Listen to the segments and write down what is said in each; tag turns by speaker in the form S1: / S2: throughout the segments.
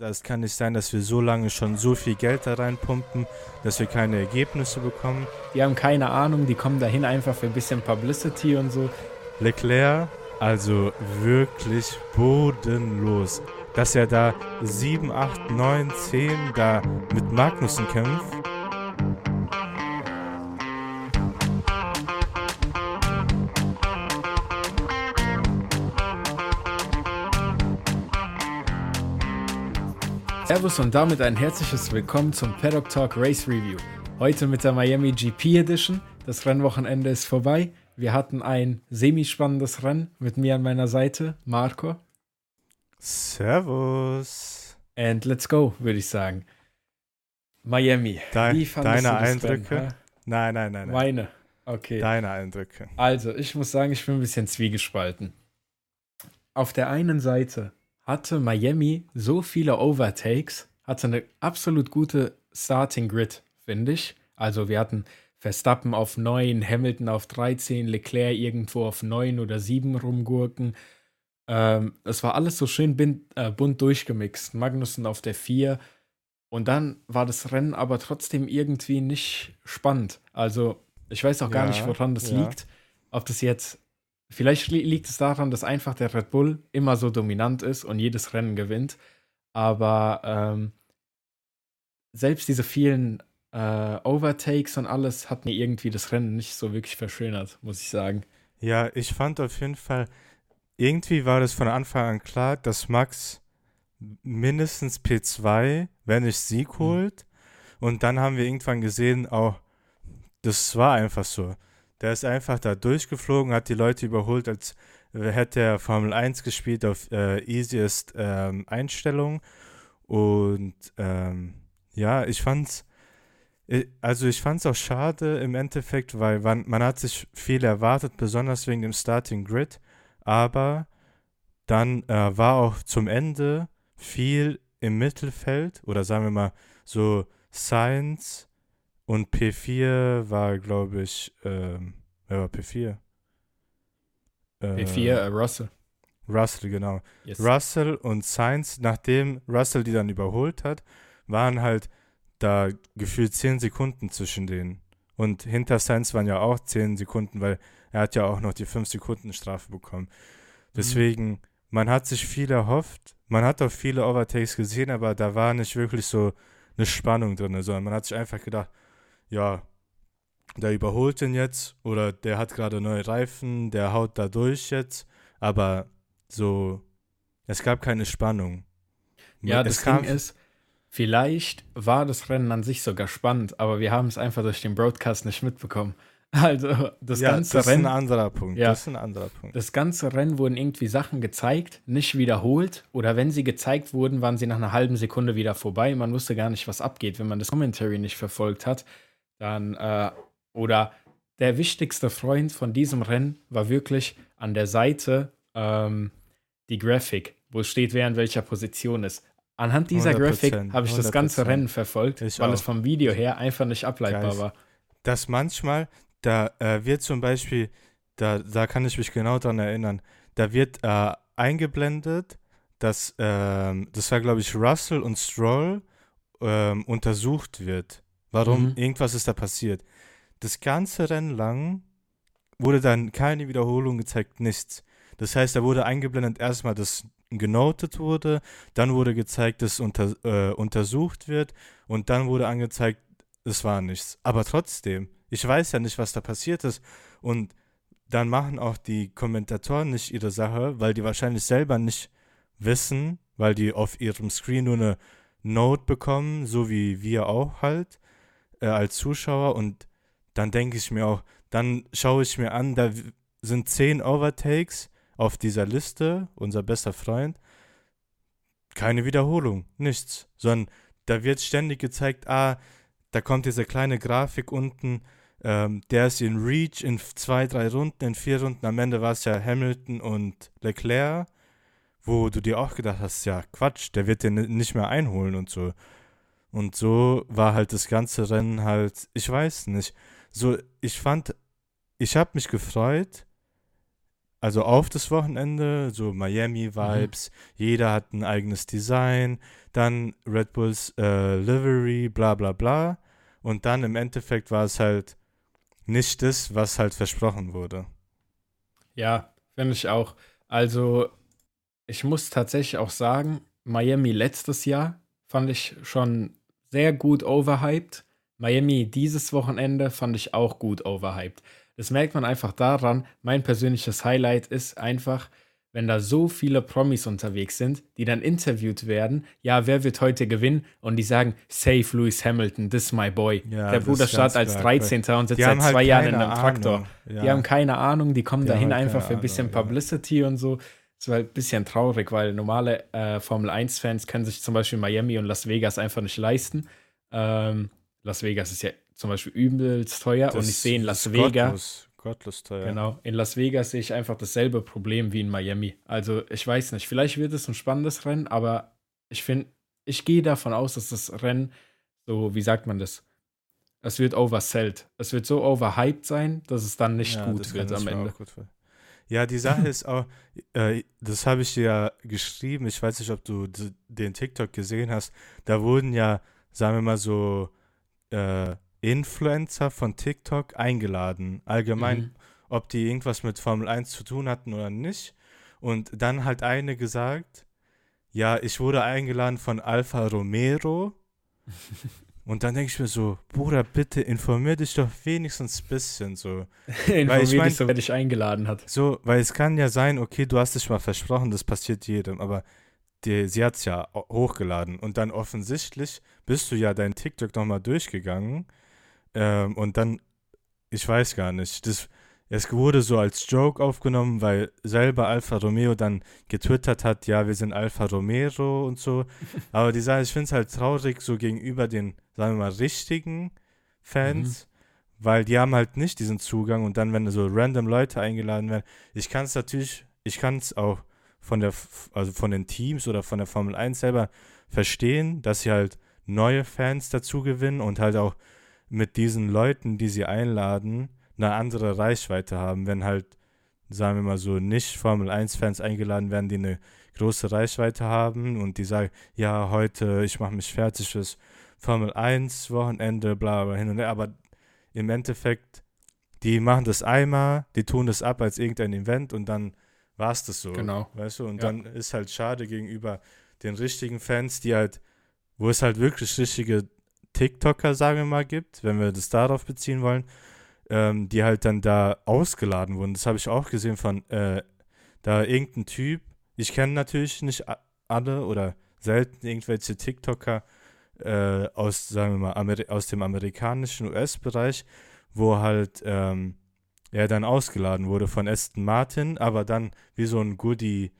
S1: Es kann nicht sein, dass wir so lange schon so viel Geld da reinpumpen, dass wir keine Ergebnisse bekommen.
S2: Die haben keine Ahnung, die kommen dahin einfach für ein bisschen Publicity und so.
S1: Leclerc, also wirklich bodenlos. Dass er da 7, 8, 9, 10 da mit Magnussen kämpft.
S2: Servus und damit ein herzliches Willkommen zum Paddock Talk Race Review. Heute mit der Miami GP Edition. Das Rennwochenende ist vorbei. Wir hatten ein semi-spannendes Rennen mit mir an meiner Seite, Marco.
S1: Servus.
S2: And let's go, würde ich sagen. Miami.
S1: Dein, wie fandest deine Eindrücke?
S2: Rennen,
S1: nein, nein, nein, nein.
S2: Meine. Okay.
S1: Deine Eindrücke.
S2: Also, ich muss sagen, ich bin ein bisschen zwiegespalten. Auf der einen Seite hatte Miami so viele Overtakes, hatte eine absolut gute Starting Grid, finde ich. Also wir hatten Verstappen auf 9, Hamilton auf 13, Leclerc irgendwo auf 9 oder 7 rumgurken. Ähm, es war alles so schön bind, äh, bunt durchgemixt. Magnussen auf der 4. Und dann war das Rennen aber trotzdem irgendwie nicht spannend. Also ich weiß auch gar ja, nicht, woran das ja. liegt. Ob das jetzt Vielleicht liegt es daran, dass einfach der Red Bull immer so dominant ist und jedes Rennen gewinnt. Aber ähm, selbst diese vielen äh, Overtakes und alles hat mir irgendwie das Rennen nicht so wirklich verschönert, muss ich sagen.
S1: Ja, ich fand auf jeden Fall, irgendwie war das von Anfang an klar, dass Max mindestens P2, wenn nicht Sieg mhm. holt. Mhm. Und dann haben wir irgendwann gesehen, auch, oh, das war einfach so. Der ist einfach da durchgeflogen, hat die Leute überholt, als hätte er Formel 1 gespielt auf äh, easiest ähm, Einstellung. Und ähm, ja, ich fand's, äh, also ich fand's auch schade im Endeffekt, weil man, man hat sich viel erwartet, besonders wegen dem Starting Grid. Aber dann äh, war auch zum Ende viel im Mittelfeld oder sagen wir mal so Science und P4 war, glaube ich, ähm, wer war P4?
S2: Äh, P4, äh, Russell.
S1: Russell, genau. Yes. Russell und Sainz, nachdem Russell die dann überholt hat, waren halt da gefühlt 10 Sekunden zwischen denen. Und hinter Sainz waren ja auch 10 Sekunden, weil er hat ja auch noch die 5 Sekunden Strafe bekommen. Mhm. Deswegen, mhm. man hat sich viel erhofft. Man hat auch viele Overtakes gesehen, aber da war nicht wirklich so eine Spannung drin, sondern man hat sich einfach gedacht, ja, der überholt den jetzt oder der hat gerade neue Reifen, der haut da durch jetzt, aber so, es gab keine Spannung.
S2: Ja, es das kam, Ding ist, vielleicht war das Rennen an sich sogar spannend, aber wir haben es einfach durch den Broadcast nicht mitbekommen. Also das ja, ganze
S1: das
S2: Rennen.
S1: Das ist ein anderer Punkt.
S2: Ja,
S1: das ist ein anderer Punkt.
S2: Das ganze Rennen wurden irgendwie Sachen gezeigt, nicht wiederholt. Oder wenn sie gezeigt wurden, waren sie nach einer halben Sekunde wieder vorbei. Man wusste gar nicht, was abgeht, wenn man das Commentary nicht verfolgt hat. Dann, äh, oder der wichtigste Freund von diesem Rennen war wirklich an der Seite ähm, die Grafik, wo steht, wer in welcher Position ist. Anhand dieser Grafik habe ich das ganze Rennen verfolgt, ich weil auch. es vom Video her einfach nicht ableitbar Geist. war.
S1: Dass manchmal, da äh, wird zum Beispiel, da, da kann ich mich genau daran erinnern, da wird äh, eingeblendet, dass, äh, das war glaube ich Russell und Stroll ähm, untersucht wird. Warum? Mhm. Irgendwas ist da passiert. Das ganze Rennen lang wurde dann keine Wiederholung gezeigt, nichts. Das heißt, da wurde eingeblendet erstmal, dass genotet wurde, dann wurde gezeigt, dass unter, äh, untersucht wird und dann wurde angezeigt, es war nichts. Aber trotzdem, ich weiß ja nicht, was da passiert ist und dann machen auch die Kommentatoren nicht ihre Sache, weil die wahrscheinlich selber nicht wissen, weil die auf ihrem Screen nur eine Note bekommen, so wie wir auch halt äh, als Zuschauer und dann denke ich mir auch, dann schaue ich mir an, da sind zehn Overtakes auf dieser Liste, unser bester Freund. Keine Wiederholung, nichts, sondern da wird ständig gezeigt, ah, da kommt diese kleine Grafik unten, ähm, der ist in Reach in zwei, drei Runden, in vier Runden, am Ende war es ja Hamilton und Leclerc, wo du dir auch gedacht hast, ja, Quatsch, der wird den nicht mehr einholen und so. Und so war halt das ganze Rennen halt, ich weiß nicht. So, ich fand, ich habe mich gefreut, also auf das Wochenende, so Miami-Vibes, mhm. jeder hat ein eigenes Design, dann Red Bulls äh, Livery, bla bla bla. Und dann im Endeffekt war es halt nicht das, was halt versprochen wurde.
S2: Ja, finde ich auch. Also, ich muss tatsächlich auch sagen, Miami letztes Jahr fand ich schon sehr gut overhyped. Miami dieses Wochenende fand ich auch gut overhyped. Das merkt man einfach daran. Mein persönliches Highlight ist einfach, wenn da so viele Promis unterwegs sind, die dann interviewt werden, ja, wer wird heute gewinnen? Und die sagen, Save Lewis Hamilton, this is my boy. Ja, Der Bruder startet als 13. und sitzt seit halt zwei Jahren in einem Traktor. Ja. Die haben keine Ahnung, die kommen die dahin halt einfach für ein bisschen Ahnung, Publicity ja. und so. Das war ein bisschen traurig, weil normale äh, Formel 1-Fans können sich zum Beispiel Miami und Las Vegas einfach nicht leisten. Ähm, Las Vegas ist ja zum Beispiel übelst teuer das und ich sehe in Las Vegas
S1: gottlos teuer.
S2: Genau. In Las Vegas sehe ich einfach dasselbe Problem wie in Miami. Also ich weiß nicht, vielleicht wird es ein spannendes Rennen, aber ich finde, ich gehe davon aus, dass das Rennen so, wie sagt man das? Es wird oversellt. Es wird so overhyped sein, dass es dann nicht ja, gut wird am Ende.
S1: Ja, die Sache ist auch, äh, das habe ich dir ja geschrieben, ich weiß nicht, ob du den TikTok gesehen hast, da wurden ja, sagen wir mal so, äh, Influencer von TikTok eingeladen. Allgemein, mhm. ob die irgendwas mit Formel 1 zu tun hatten oder nicht. Und dann hat eine gesagt, ja, ich wurde eingeladen von Alfa Romero. Und dann denke ich mir so, Bruder, bitte informier dich doch wenigstens ein bisschen so.
S2: informier weil ich mein, dich so, wer dich eingeladen hat.
S1: So, weil es kann ja sein, okay, du hast dich mal versprochen, das passiert jedem, aber die, sie hat es ja hochgeladen. Und dann offensichtlich bist du ja dein TikTok nochmal durchgegangen ähm, und dann, ich weiß gar nicht, das, es wurde so als Joke aufgenommen, weil selber Alfa Romeo dann getwittert hat, ja, wir sind Alfa Romero und so. Aber die Sache, ich finde es halt traurig so gegenüber den, sagen wir mal, richtigen Fans, mhm. weil die haben halt nicht diesen Zugang und dann, wenn so random Leute eingeladen werden, ich kann es natürlich, ich kann es auch von der, also von den Teams oder von der Formel 1 selber verstehen, dass sie halt neue Fans dazu gewinnen und halt auch mit diesen Leuten, die sie einladen, eine andere Reichweite haben, wenn halt, sagen wir mal so, nicht Formel 1-Fans eingeladen werden, die eine große Reichweite haben und die sagen, ja, heute, ich mache mich fertig fürs Formel 1 Wochenende, bla bla hin und her, aber im Endeffekt, die machen das einmal, die tun das ab als irgendein Event und dann war es das so.
S2: Genau.
S1: Weißt du, und ja. dann ist halt schade gegenüber den richtigen Fans, die halt, wo es halt wirklich richtige TikToker, sagen wir mal, gibt, wenn wir das darauf beziehen wollen, ähm, die halt dann da ausgeladen wurden. Das habe ich auch gesehen von äh, da irgendein Typ. Ich kenne natürlich nicht alle oder selten irgendwelche TikToker äh, aus, sagen wir mal, Ameri aus dem amerikanischen US-Bereich, wo halt ähm, er dann ausgeladen wurde von Aston Martin, aber dann wie so ein Goodie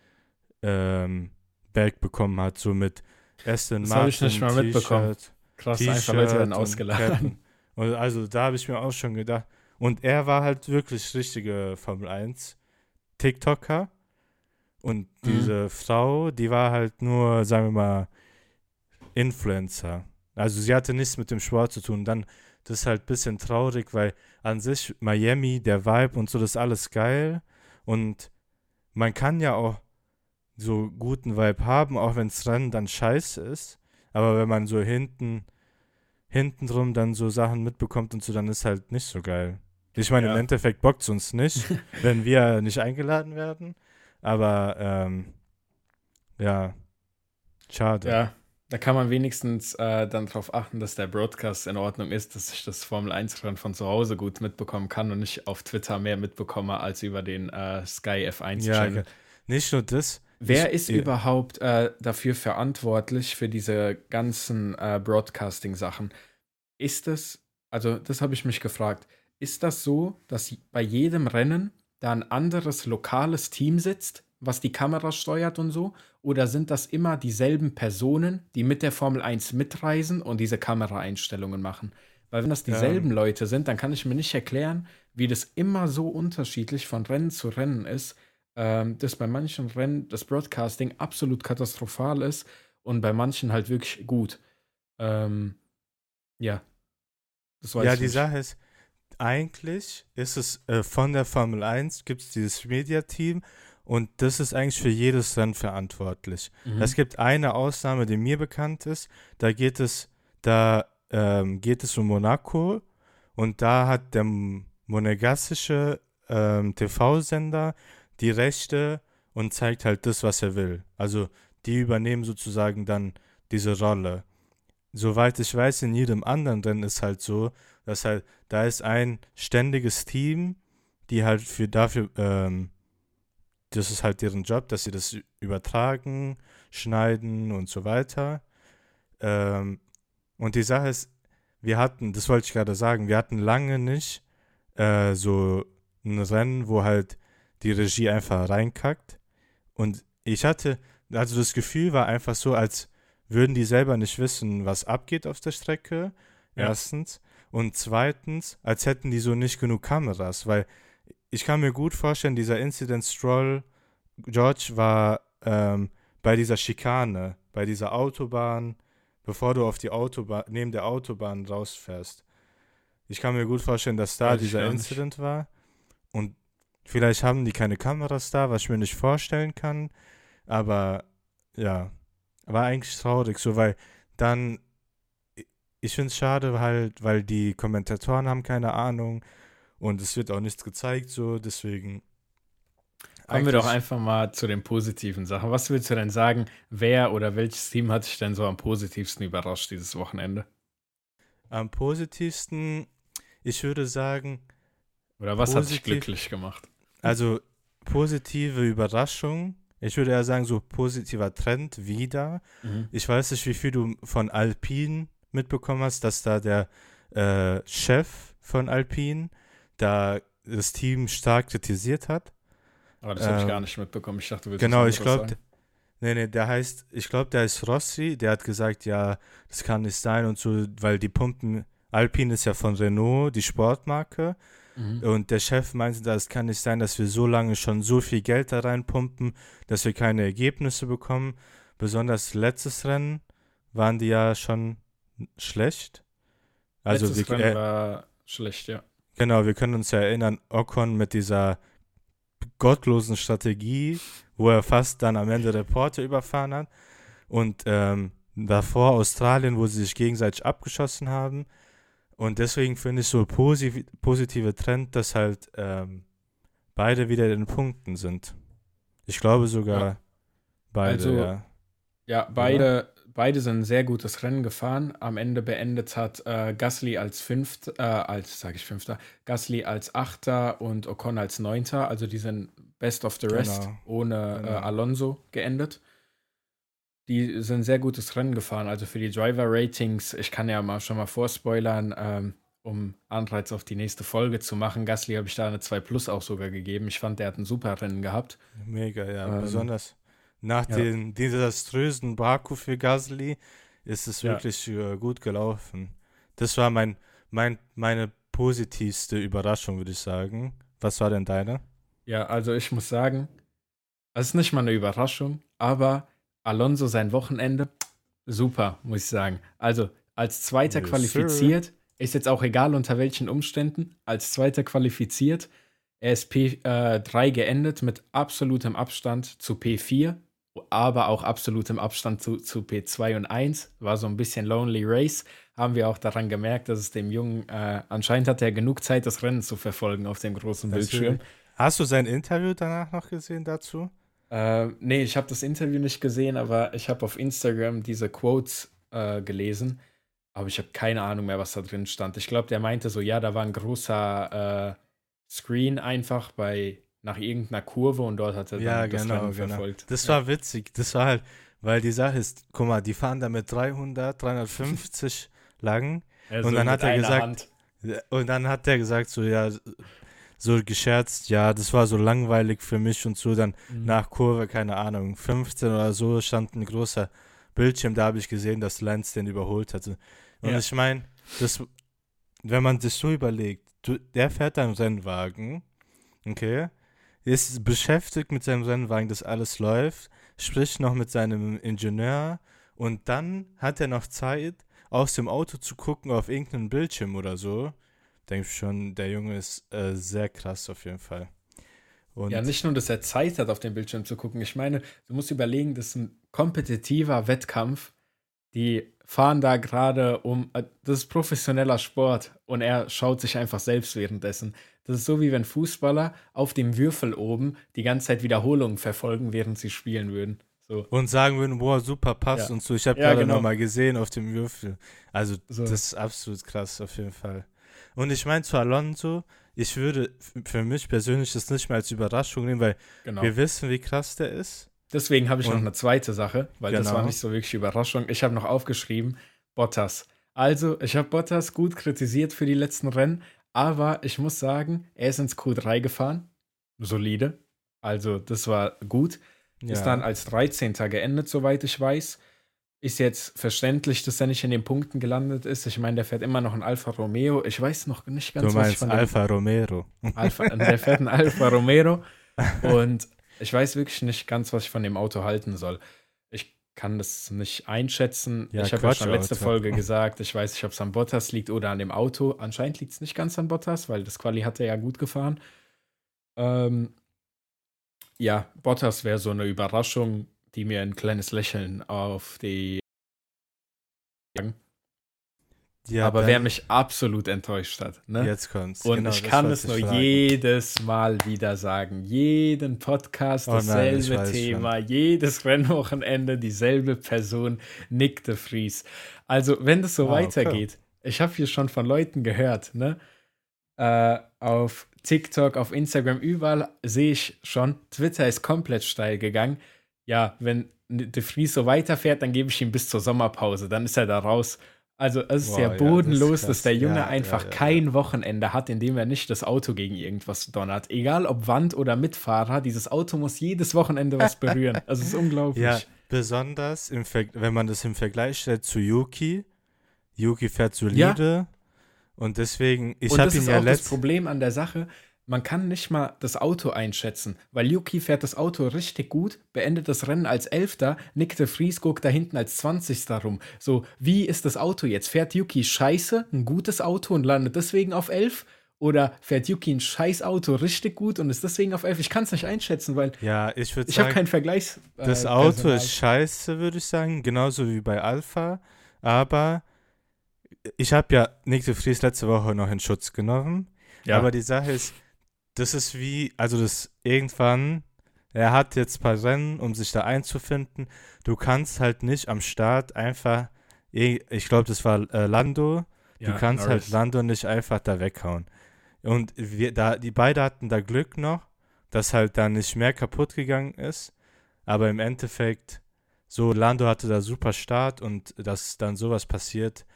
S1: ähm, Bag bekommen hat, so mit Aston
S2: das
S1: Martin. Das habe
S2: ich nicht mal mitbekommen. Krass, einfach Leute werden ausgeladen.
S1: Und also da habe ich mir auch schon gedacht. Und er war halt wirklich richtige Formel 1 TikToker. Und mhm. diese mhm. Frau, die war halt nur, sagen wir mal, Influencer. Also sie hatte nichts mit dem Sport zu tun. Dann, das ist halt ein bisschen traurig, weil an sich Miami, der Vibe und so, das ist alles geil. Und man kann ja auch so guten Vibe haben, auch wenn das Rennen dann scheiße ist. Aber wenn man so hinten, hinten drum dann so Sachen mitbekommt und so, dann ist halt nicht so geil. Ich meine, ja. im Endeffekt bockt es uns nicht, wenn wir nicht eingeladen werden. Aber ähm, ja, schade.
S2: Ja, da kann man wenigstens äh, dann darauf achten, dass der Broadcast in Ordnung ist, dass ich das Formel 1-Rennen von zu Hause gut mitbekommen kann und nicht auf Twitter mehr mitbekomme als über den äh, Sky F1-Channel. Ja,
S1: nicht nur das,
S2: Wer ist ja. überhaupt äh, dafür verantwortlich für diese ganzen äh, Broadcasting-Sachen? Ist es, also das habe ich mich gefragt, ist das so, dass bei jedem Rennen da ein anderes lokales Team sitzt, was die Kamera steuert und so? Oder sind das immer dieselben Personen, die mit der Formel 1 mitreisen und diese Kameraeinstellungen machen? Weil wenn das dieselben ja. Leute sind, dann kann ich mir nicht erklären, wie das immer so unterschiedlich von Rennen zu Rennen ist ähm, dass bei manchen Rennen das Broadcasting absolut katastrophal ist und bei manchen halt wirklich gut. Ähm, ja.
S1: Das weiß ja, die nicht. Sache ist, eigentlich ist es äh, von der Formel 1 gibt es dieses Media-Team und das ist eigentlich für jedes Rennen verantwortlich.
S2: Mhm.
S1: Es gibt eine Ausnahme, die mir bekannt ist. Da geht es, da ähm, geht es um Monaco und da hat der monegassische ähm, TV-Sender die Rechte und zeigt halt das, was er will. Also die übernehmen sozusagen dann diese Rolle. Soweit ich weiß, in jedem anderen Rennen ist halt so, dass halt, da ist ein ständiges Team, die halt für dafür, ähm, das ist halt deren Job, dass sie das übertragen, schneiden und so weiter. Ähm, und die Sache ist, wir hatten, das wollte ich gerade sagen, wir hatten lange nicht äh, so ein Rennen, wo halt die Regie einfach reinkackt. Und ich hatte, also das Gefühl war einfach so, als würden die selber nicht wissen, was abgeht auf der Strecke.
S2: Ja.
S1: Erstens. Und zweitens, als hätten die so nicht genug Kameras, weil ich kann mir gut vorstellen, dieser Incident Stroll, George war ähm, bei dieser Schikane, bei dieser Autobahn, bevor du auf die Autobahn, neben der Autobahn rausfährst. Ich kann mir gut vorstellen, dass da
S2: Weiß
S1: dieser. Incident war. Und vielleicht haben die keine Kameras da, was ich mir nicht vorstellen kann. Aber ja, war eigentlich traurig, so weil dann, ich finde es schade halt, weil die Kommentatoren haben keine Ahnung und es wird auch nichts gezeigt, so deswegen.
S2: Kommen wir doch einfach mal zu den positiven Sachen. Was würdest du denn sagen, wer oder welches Team hat dich denn so am positivsten überrascht dieses Wochenende?
S1: Am positivsten, ich würde sagen,
S2: Oder was hat dich
S1: Positiv-
S2: glücklich gemacht?
S1: also positive Überraschung. Ich würde eher sagen, so positiver Trend wieder.
S2: Mhm.
S1: Ich weiß nicht, wie viel du von Alpine mitbekommen hast, dass da der äh, Chef von Alpine da das Team stark kritisiert hat.
S2: Aber das habe ich
S1: Ähm,
S2: gar nicht mitbekommen. Ich dachte, du willst
S1: Genau, ich glaube, nee, nee, der heißt, ich glaube, der ist Rossi, der hat gesagt, ja, das kann nicht sein und so, weil die Pumpen, Alpine ist ja von Renault, die Sportmarke,
S2: Mhm.
S1: und der Chef meinte, das kann nicht sein, dass wir so lange schon so viel Geld da reinpumpen, dass wir keine Ergebnisse bekommen. Besonders letztes Rennen waren die ja schon schlecht. Also
S2: Letztes
S1: wir, äh,
S2: war schlecht, ja.
S1: Genau, wir können uns ja erinnern, Ocon mit dieser gottlosen Strategie, wo er fast dann am Ende Reporter überfahren hat. Und ähm, davor Australien, wo sie sich gegenseitig abgeschossen haben. Und deswegen finde ich so posi positive Trend, dass halt ähm, beide wieder in den Punkten sind. Ich glaube sogar
S2: Ja.
S1: beide,
S2: Also,
S1: ja.
S2: Ja, beide, beide sind ein sehr gutes Rennen gefahren. Am Ende beendet hat äh, Gasly als Fünfter, äh, als, sage ich Fünfter, Gasly als Achter und Ocon als Neunter. Also die sind Best of the Rest
S1: Genau.
S2: ohne
S1: Genau.
S2: Äh, Alonso geendet. Die sind ein sehr gutes Rennen gefahren. Also für die Driver-Ratings, ich kann ja mal schon mal vorspoilern, ähm, um Anreiz auf die nächste Folge zu machen. Gasly habe ich da eine 2 Plus auch sogar gegeben. Ich fand, der hat ein super Rennen gehabt.
S1: Mega, ja.
S2: Ähm,
S1: Besonders nach
S2: ja.
S1: den desaströsen Baku für Gasly ist es
S2: Ja.
S1: wirklich äh, gut gelaufen. Das war mein, mein, meine positivste Überraschung, würde ich sagen. Was war denn deine?
S2: Ja, also ich muss sagen, es ist nicht mal eine Überraschung, aber Alonso sein Wochenende, super, muss ich sagen. Also als Zweiter
S1: Yes,
S2: qualifiziert, ist jetzt auch egal unter welchen Umständen, als Zweiter qualifiziert, er ist P3 geendet mit absolutem Abstand zu P4, aber auch absolutem Abstand zu, zu P2 und 1. War so ein bisschen Lonely Race. Haben wir auch daran gemerkt, dass es dem Jungen, äh, anscheinend hat er genug Zeit, das Rennen zu verfolgen auf dem großen Bildschirm.
S1: Hast du sein Interview danach noch gesehen dazu?
S2: Äh, nee, ich habe das Interview nicht gesehen, aber ich habe auf Instagram diese Quotes äh, gelesen. Aber ich habe keine Ahnung mehr, was da drin stand. Ich glaube, der meinte so, ja, da war ein großer äh, Screen einfach bei nach irgendeiner Kurve und dort hat er dann
S1: Ja,
S2: das
S1: genau,
S2: Rennen
S1: genau.
S2: verfolgt.
S1: Das
S2: ja.
S1: war witzig. Das war halt, weil die Sache ist, guck mal, die fahren da mit 300, 350 lang.
S2: Also
S1: und dann hat er gesagt-
S2: Hand.
S1: Und dann hat der gesagt, so, ja, so gescherzt, ja, das war so langweilig für mich und so. Dann
S2: Mhm.
S1: nach Kurve, keine Ahnung, 15 oder so, stand ein großer Bildschirm, da habe ich gesehen, dass Lenz den überholt hatte. Und
S2: Ja.
S1: ich meine, das, wenn man sich so überlegt, du, der fährt einen Rennwagen, okay, ist beschäftigt mit seinem Rennwagen, dass alles läuft, spricht noch mit seinem Ingenieur und dann hat er noch Zeit, aus dem Auto zu gucken auf irgendeinen Bildschirm oder so. denke schon, der Junge ist äh, sehr krass auf jeden Fall.
S2: Und ja, nicht nur, dass er Zeit hat, auf den Bildschirm zu gucken. Ich meine, du musst überlegen, das ist ein kompetitiver Wettkampf. Die fahren da gerade um. Äh, das ist professioneller Sport und er schaut sich einfach selbst währenddessen. Das ist so, wie wenn Fußballer auf dem Würfel oben die ganze Zeit Wiederholungen verfolgen, während sie spielen würden. So.
S1: Und sagen würden, boah, super passt ja. und so. Ich habe ja, gerade genau. nochmal gesehen auf dem Würfel. Also, so. das ist absolut krass, auf jeden Fall. Und ich meine, zu Alonso, ich würde für mich persönlich das nicht mehr als Überraschung nehmen, weil genau. wir wissen, wie krass der ist.
S2: Deswegen habe ich und, noch eine zweite Sache, weil genau. das war nicht so wirklich Überraschung. Ich habe noch aufgeschrieben, Bottas. Also, ich habe Bottas gut kritisiert für die letzten Rennen, aber ich muss sagen, er ist ins Q3 gefahren. Solide. Also, das war gut. Ja. Ist dann als 13. geendet, soweit ich weiß. Ist jetzt verständlich, dass er nicht in den Punkten gelandet ist. Ich meine, der fährt immer noch ein Alfa Romeo. Ich weiß noch nicht ganz,
S1: du meinst was ich von Alfa Romero.
S2: Alpha, der fährt ein Alfa Romero. Und ich weiß wirklich nicht ganz, was ich von dem Auto halten soll. Ich kann das nicht einschätzen. Ja, ich habe ja schon letzte Auto. Folge gesagt, ich weiß nicht, ob es an Bottas liegt oder an dem Auto. Anscheinend liegt es nicht ganz an Bottas, weil das Quali hat er ja gut gefahren. Ähm, ja, Bottas wäre so eine Überraschung, die mir ein kleines Lächeln auf die. Ja, aber wer mich absolut enttäuscht hat. Ne?
S1: Jetzt kommt's.
S2: Und genau, ich kann es nur fragen. jedes Mal wieder sagen. Jeden Podcast dasselbe oh nein, Thema, schon. jedes Rennwochenende dieselbe Person, Nick de Vries. Also, wenn das so oh, weitergeht, okay. ich habe hier schon von Leuten gehört, ne? Äh, auf TikTok, auf Instagram, überall sehe ich schon, Twitter ist komplett steil gegangen. Ja, wenn De Vries so weiterfährt, dann gebe ich ihm bis zur Sommerpause, dann ist er da raus. Also es ist Boah, ja bodenlos, ja, das dass der Junge ja, einfach ja, kein Wochenende hat, in dem er nicht das Auto gegen irgendwas donnert. Egal ob Wand oder Mitfahrer, dieses Auto muss jedes Wochenende was berühren. Also es ist unglaublich. Ja,
S1: besonders, im wenn man das im Vergleich stellt zu Yuki. Yuki fährt solide, und deswegen, ich habe ihn ja
S2: letztes. Das Problem an der Sache, man kann nicht mal das Auto einschätzen, weil Yuki fährt das Auto richtig gut, beendet das Rennen als Elfter, Nick de Vries guckt da hinten als Zwanzigster rum. So, wie ist das Auto jetzt? Fährt Yuki scheiße, ein gutes Auto und landet deswegen auf elf? Oder fährt Yuki ein scheiß Auto richtig gut und ist deswegen auf elf? Ich kann es nicht einschätzen, weil
S1: ja, ich würde
S2: ich habe keinen Vergleichs.
S1: Äh, das Auto Personal. ist scheiße, würde ich sagen, genauso wie bei Alpha, aber ich habe ja Nick de Vries letzte Woche noch in Schutz genommen. Ja. Aber die Sache ist, das ist wie, also das irgendwann, er hat jetzt ein paar Rennen, um sich da einzufinden. Du kannst halt nicht am Start einfach, ich glaube, das war äh, Lando, ja, du kannst halt Norris. halt Lando nicht einfach da weghauen. Und wir, da, die beiden hatten da Glück noch, dass halt da nicht mehr kaputt gegangen ist. Aber im Endeffekt, so Lando hatte da super Start und dass dann sowas passiert,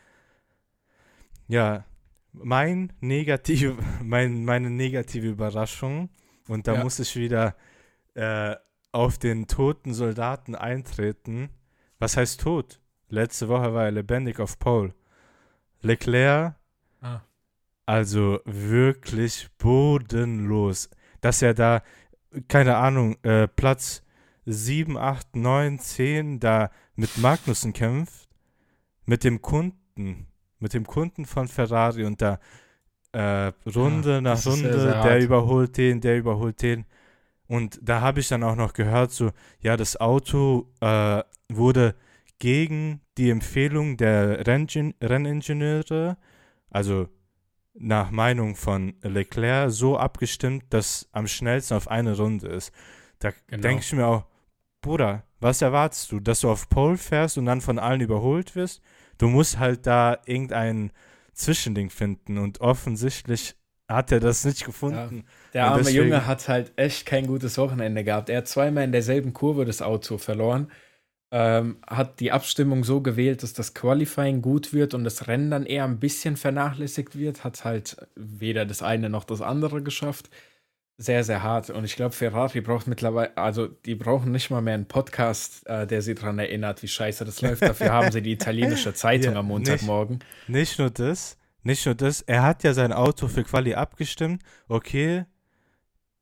S1: ja, mein negativ, mein, meine negative Überraschung, und da ja. muss ich wieder äh, auf den toten Soldaten eintreten. Was heißt tot? Letzte Woche war er lebendig auf Pole. Leclerc, ah. also wirklich bodenlos. Dass er da, keine Ahnung, äh, Platz 7, 8, 9, 10 da mit Magnussen kämpft, mit dem Kunden mit dem Kunden von Ferrari und da äh, Runde ja, nach Runde, sehr, sehr der überholt den, der überholt den. Und da habe ich dann auch noch gehört, so, ja, das Auto äh, wurde gegen die Empfehlung der Renngin Renningenieure, also nach Meinung von Leclerc, so abgestimmt, dass am schnellsten auf eine Runde ist. Da genau. denke ich mir auch, Bruder, was erwartest du, dass du auf Pole fährst und dann von allen überholt wirst? Du musst halt da irgendein Zwischending finden und offensichtlich hat er das nicht gefunden. Ja,
S2: der arme deswegen, Junge hat halt echt kein gutes Wochenende gehabt. Er hat zweimal in derselben Kurve das Auto verloren, ähm, hat die Abstimmung so gewählt, dass das Qualifying gut wird und das Rennen dann eher ein bisschen vernachlässigt wird, hat halt weder das eine noch das andere geschafft sehr, sehr hart. Und ich glaube, Ferrari braucht mittlerweile, also die brauchen nicht mal mehr einen Podcast, äh, der sie daran erinnert, wie scheiße das läuft. Dafür haben sie die italienische Zeitung ja, am Montagmorgen.
S1: Nicht, nicht, nur das, nicht nur das, er hat ja sein Auto für Quali abgestimmt. Okay,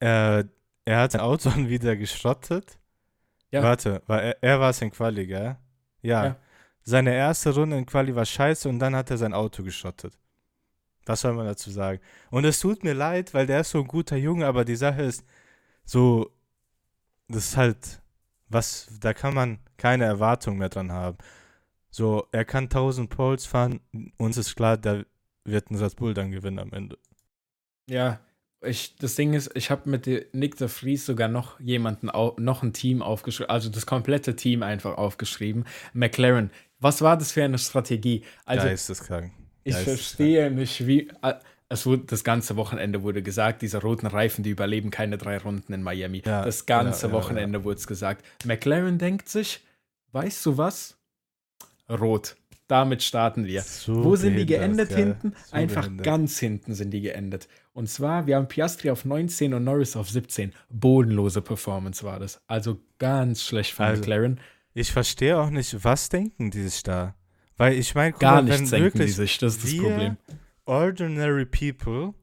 S1: äh, er hat sein Auto dann wieder geschrottet. Ja. Warte, war er, er war es in Quali, gell? Ja. ja. Seine erste Runde in Quali war scheiße und dann hat er sein Auto geschrottet. Was soll man dazu sagen? Und es tut mir leid, weil der ist so ein guter Junge, aber die Sache ist, so, das ist halt, was, da kann man keine Erwartung mehr dran haben. So, er kann 1000 Poles fahren, uns ist klar, da wird ein Red Bull dann gewinnen am Ende.
S2: Ja, ich, das Ding ist, ich habe mit Nick de Vries sogar noch jemanden, noch ein Team aufgeschrieben, also das komplette Team einfach aufgeschrieben. McLaren, was war das für eine Strategie? Also,
S1: Geisteskrank.
S2: Ich verstehe nicht, wie. Es wurde, das ganze Wochenende wurde gesagt, diese roten Reifen, die überleben keine drei Runden in Miami. Ja, das ganze ja, ja, Wochenende wurde es gesagt. McLaren denkt sich, weißt du was? Rot. Damit starten wir. So Wo sind die geendet hinten? So Einfach behindert. ganz hinten sind die geendet. Und zwar, wir haben Piastri auf 19 und Norris auf 17. Bodenlose Performance war das. Also ganz schlecht von also, McLaren.
S1: Ich verstehe auch nicht, was denken die sich da? Weil ich meine,
S2: gar nichts denken die sich, das ist das Problem.
S1: Ordinary People,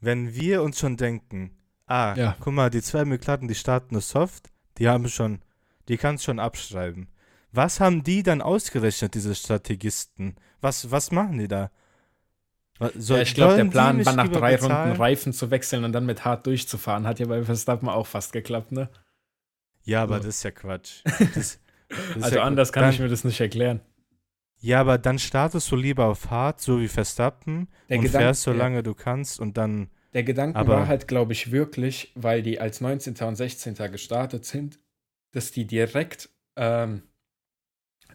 S1: wenn wir uns schon denken, ah, ja. guck mal, die zwei McLaren, die starten das Soft, die haben schon, die kannst schon abschreiben. Was haben die dann ausgerechnet, diese Strategisten? Was, was machen die da?
S2: So, ja, ich glaube, der Plan war nach drei bezahlen? Runden Reifen zu wechseln und dann mit hart durchzufahren. Hat ja bei Verstappen auch fast geklappt, ne?
S1: Ja, aber so. das ist ja Quatsch. Das,
S2: das also ja anders kann dann, ich mir das nicht erklären.
S1: Ja, aber dann startest du lieber auf hart, so wie Verstappen, der und Gedanke, fährst so lange ja. du kannst und dann.
S2: Der Gedanke aber, war halt, glaube ich, wirklich, weil die als 19. und 16. gestartet sind, dass die direkt ähm,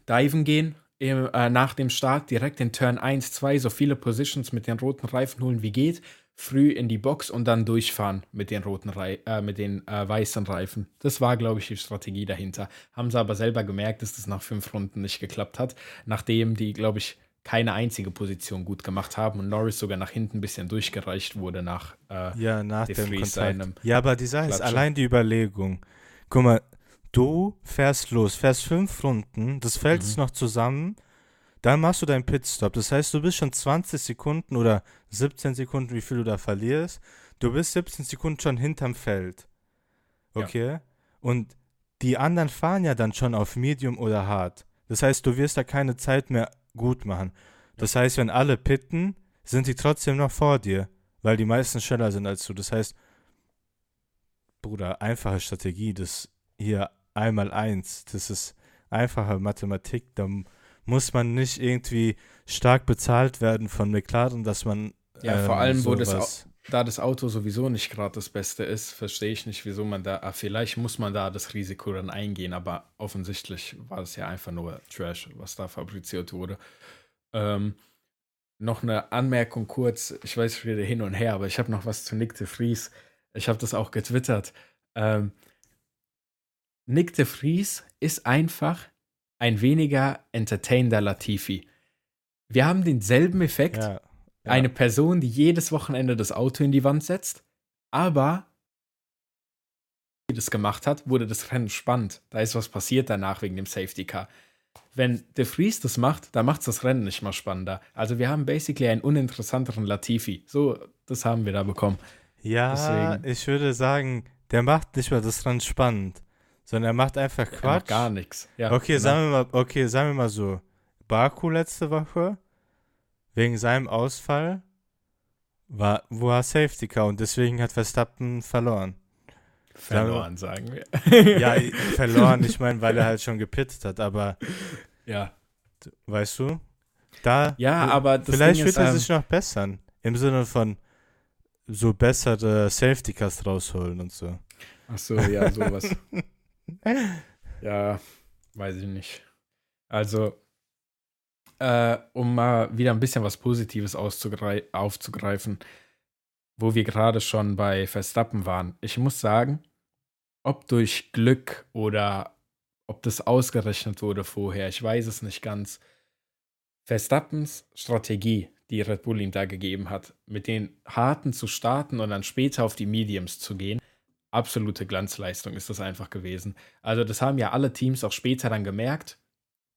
S2: diven gehen im, äh, nach dem Start, direkt in Turn 1, 2 so viele Positions mit den roten Reifen holen wie geht, früh in die Box und dann durchfahren mit den roten Re äh, mit den äh, weißen Reifen. Das war, glaube ich, die Strategie dahinter. Haben sie aber selber gemerkt, dass das nach fünf Runden nicht geklappt hat, nachdem die, glaube ich, keine einzige Position gut gemacht haben und Norris sogar nach hinten ein bisschen durchgereicht wurde nach,
S1: äh, ja, nach dem Kontakt. Ja, aber die Sache ist allein die Überlegung. Guck mal, du fährst los, fährst fünf Runden, das fällt mhm. noch zusammen, dann machst du deinen Pitstop. Das heißt, du bist schon 20 Sekunden oder 17 Sekunden, wie viel du da verlierst. Du bist 17 Sekunden schon hinterm Feld. Okay? Ja. Und die anderen fahren ja dann schon auf Medium oder Hard. Das heißt, du wirst da keine Zeit mehr gut machen. Das ja. heißt, wenn alle pitten, sind die trotzdem noch vor dir, weil die meisten schneller sind als du. Das heißt, Bruder, einfache Strategie, das hier einmal eins, das ist einfache Mathematik, da muss man nicht irgendwie stark bezahlt werden von McLaren, dass man.
S2: Ja, ähm, vor allem, wo das, da das Auto sowieso nicht gerade das Beste ist, verstehe ich nicht, wieso man da. Ah, vielleicht muss man da das Risiko dann eingehen, aber offensichtlich war es ja einfach nur Trash, was da fabriziert wurde. Ähm, noch eine Anmerkung kurz, ich weiß wieder hin und her, aber ich habe noch was zu Nick de Vries. Ich habe das auch getwittert. Ähm, Nick de Vries ist einfach ein weniger entertainender Latifi. Wir haben denselben Effekt. Ja, ja. Eine Person, die jedes Wochenende das Auto in die Wand setzt, aber die das gemacht hat, wurde das Rennen spannend. Da ist was passiert danach wegen dem Safety Car. Wenn De Vries das macht, dann macht es das Rennen nicht mal spannender. Also wir haben basically einen uninteressanteren Latifi. So, das haben wir da bekommen.
S1: Ja, Deswegen. ich würde sagen, der macht nicht mal das Rennen spannend sondern er macht einfach Quatsch. Er macht
S2: gar nichts. Ja,
S1: okay, genau. sagen wir mal, okay, sagen wir mal so. Baku letzte Woche, wegen seinem Ausfall, war, war Safety Car und deswegen hat Verstappen verloren.
S2: Verloren, sagen wir.
S1: ja, verloren, ich meine, weil er halt schon gepitzt hat, aber.
S2: Ja.
S1: Weißt du? Da.
S2: Ja, aber
S1: Vielleicht wird er ähm, sich noch bessern. Im Sinne von so bessere Safety Cars rausholen und so.
S2: Ach so, ja, sowas. ja, weiß ich nicht. Also, äh, um mal wieder ein bisschen was Positives aufzugreifen, wo wir gerade schon bei Verstappen waren. Ich muss sagen, ob durch Glück oder ob das ausgerechnet wurde vorher, ich weiß es nicht ganz. Verstappens Strategie, die Red Bull ihm da gegeben hat, mit den harten zu starten und dann später auf die Mediums zu gehen, absolute Glanzleistung ist das einfach gewesen. Also das haben ja alle Teams auch später dann gemerkt.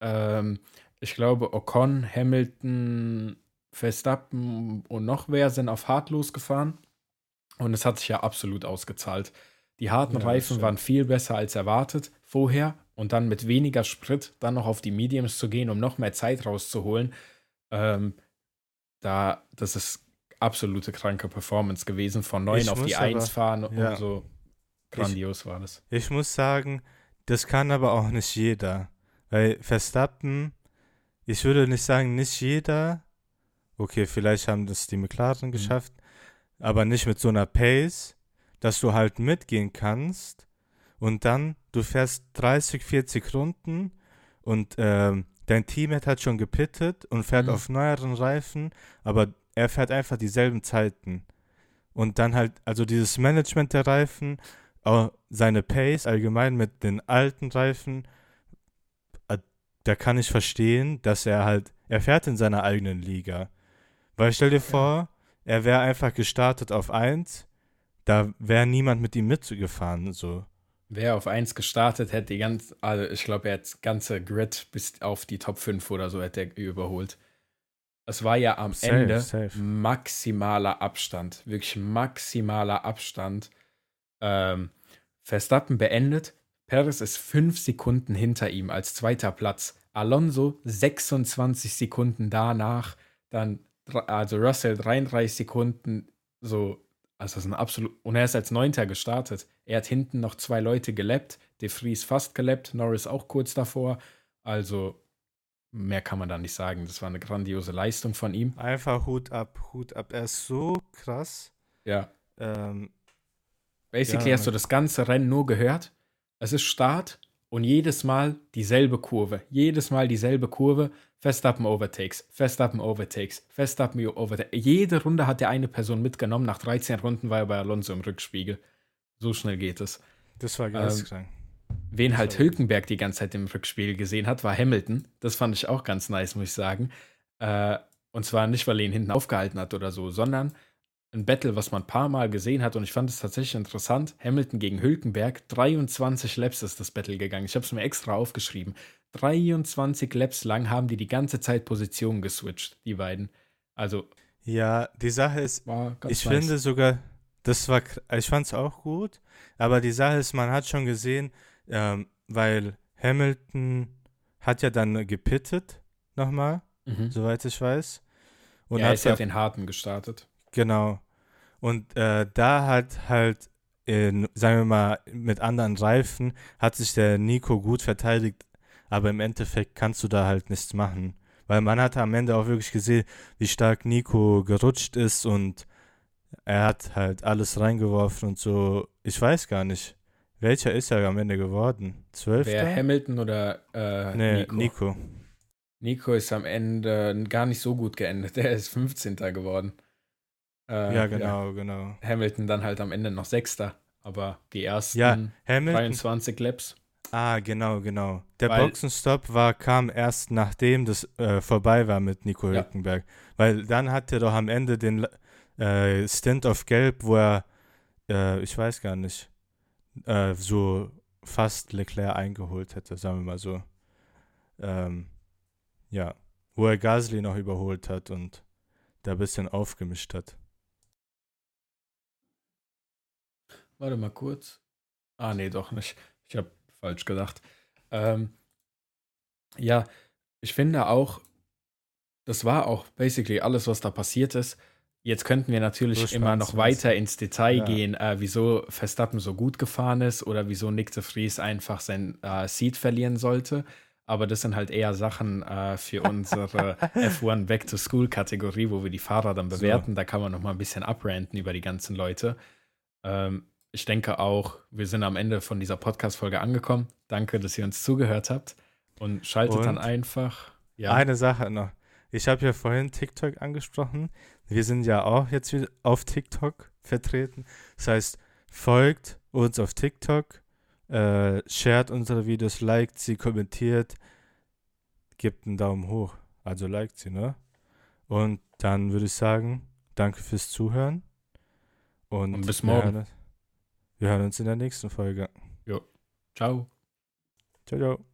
S2: Ähm, ich glaube, Ocon, Hamilton, Verstappen und noch wer sind auf hart losgefahren. Und es hat sich ja absolut ausgezahlt. Die harten ja, Reifen waren viel besser als erwartet vorher. Und dann mit weniger Sprit dann noch auf die Mediums zu gehen, um noch mehr Zeit rauszuholen. Ähm, da, das ist absolute kranke Performance gewesen. Von 9
S1: Ich
S2: auf die
S1: muss
S2: 1
S1: aber-
S2: fahren und
S1: ja.
S2: so. Grandios war das.
S1: Ich muss sagen, das kann aber auch nicht jeder. Weil Verstappen, ich würde nicht sagen, nicht jeder. Okay, vielleicht haben das die McLaren geschafft, aber nicht mit so einer Pace, dass du halt mitgehen kannst und dann du fährst 30, 40 Runden und ähm, dein Teammate hat schon gepittet und fährt
S2: Mhm.
S1: auf neueren Reifen, aber er fährt einfach dieselben Zeiten. Und dann halt, also dieses Management der Reifen, auch seine Pace allgemein mit den alten Reifen, äh, da kann ich verstehen, dass er halt, er fährt in seiner eigenen Liga. Weil stell dir vor, er wäre einfach gestartet auf 1, da wäre niemand mit ihm mitgefahren, so.
S2: Wer auf 1 gestartet hätte, die ganz, also ich glaube, er hat das ganze Grid bis auf die Top 5 oder so hätte er überholt. Es war ja am
S1: Safe,
S2: Ende
S1: safe.
S2: maximaler Abstand, wirklich maximaler Abstand. Ähm, Verstappen beendet. Perez ist fünf Sekunden hinter ihm als zweiter Platz. Alonso 26 Sekunden danach. Dann, also Russell 33 Sekunden. So, also das ist ein absolut. Und er ist als Neunter gestartet. Er hat hinten noch zwei Leute geleppt. De Vries fast geleppt. Norris auch kurz davor. Also, mehr kann man da nicht sagen. Das war eine grandiose Leistung von ihm.
S1: Einfach Hut ab, Hut ab. Er ist so krass.
S2: Ja.
S1: Ähm,
S2: Basically
S1: Ja,
S2: hast du das ganze Rennen nur gehört. Es ist Start und jedes Mal dieselbe Kurve. Jedes Mal dieselbe Kurve. Verstappen overtakes, Verstappen overtakes, Verstappen overtakes. Jede Runde hat der eine Person mitgenommen. Nach 13 Runden war er bei Alonso im Rückspiegel. So schnell geht es.
S1: das war
S2: Ähm,
S1: geisteskrank.
S2: Wen
S1: Das
S2: halt Hülkenberg die ganze Zeit im Rückspiegel gesehen hat, war Hamilton. Das fand ich auch ganz nice, muss ich sagen. Äh, und zwar nicht, weil er ihn hinten aufgehalten hat oder so, sondern ein Battle, was man ein paar Mal gesehen hat. Und ich fand es tatsächlich interessant. Hamilton gegen Hülkenberg. 23 Laps ist das Battle gegangen. Ich habe es mir extra aufgeschrieben. 23 Laps lang haben die die ganze Zeit Position geswitcht, die beiden. Also
S1: Ja, die Sache ist, ich
S2: nice.
S1: finde sogar, das war, kr- ich fand es auch gut, aber die Sache ist, man hat schon gesehen, ähm, weil Hamilton hat ja dann gepittet, nochmal,
S2: Mhm.
S1: soweit ich weiß. Und
S2: ja, er
S1: hat
S2: ist ja
S1: ja
S2: auf den Harten gestartet.
S1: Genau. Und äh, da hat halt, in, sagen wir mal, mit anderen Reifen, hat sich der Nico gut verteidigt, aber im Endeffekt kannst du da halt nichts machen. Weil man hat am Ende auch wirklich gesehen, wie stark Nico gerutscht ist und er hat halt alles reingeworfen und so. Ich weiß gar nicht. Welcher ist er am Ende geworden? Zwölfter?
S2: Wer Hamilton oder äh,
S1: nee,
S2: Nico?
S1: Nico.
S2: Nico ist am Ende gar nicht so gut geendet. Der ist 15. geworden. Äh,
S1: Ja, genau, genau.
S2: Hamilton dann halt am Ende noch Sechster. Aber die ersten
S1: Ja, Hamilton
S2: 23 Laps.
S1: Ah, genau, genau. Der
S2: Weil-
S1: Boxenstopp war, kam erst nachdem das äh, vorbei war mit Nico
S2: Ja.
S1: Hülkenberg. Weil dann hat er doch am Ende den äh, Stint auf Gelb, wo er, äh, ich weiß gar nicht, äh, so fast Leclerc eingeholt hätte, sagen wir mal so. Ähm, ja, wo er Gasly noch überholt hat und da ein bisschen aufgemischt hat.
S2: Warte mal kurz. Ah, nee, doch nicht. Ich habe falsch gedacht. Ähm, ja, ich finde auch, das war auch basically alles, was da passiert ist. Jetzt könnten wir natürlich
S1: So
S2: immer noch weiter ins Detail
S1: Ja.
S2: gehen, äh, wieso Verstappen so gut gefahren ist oder wieso Nick de Vries einfach sein äh, Seat verlieren sollte. Aber das sind halt eher Sachen äh, für unsere F1 Back to School Kategorie, wo wir die Fahrer dann
S1: So.
S2: bewerten. Da kann man noch mal ein bisschen abranten über die ganzen Leute. Ähm, ich denke auch, wir sind am Ende von dieser Podcast-Folge angekommen. Danke, dass ihr uns zugehört habt. Und schaltet
S1: Und
S2: dann einfach. Ja,
S1: Eine Sache noch. Ich habe ja vorhin TikTok angesprochen. Wir sind ja auch jetzt wieder auf TikTok vertreten. Das heißt, folgt uns auf TikTok, äh, shared unsere Videos, liked sie, kommentiert, gebt einen Daumen hoch. Also liked sie, ne? Und dann würde ich sagen, danke fürs Zuhören. Und,
S2: Und bis morgen.
S1: hören- Wir hören uns in der nächsten Folge.
S2: ciao.
S1: Ciao, ciao.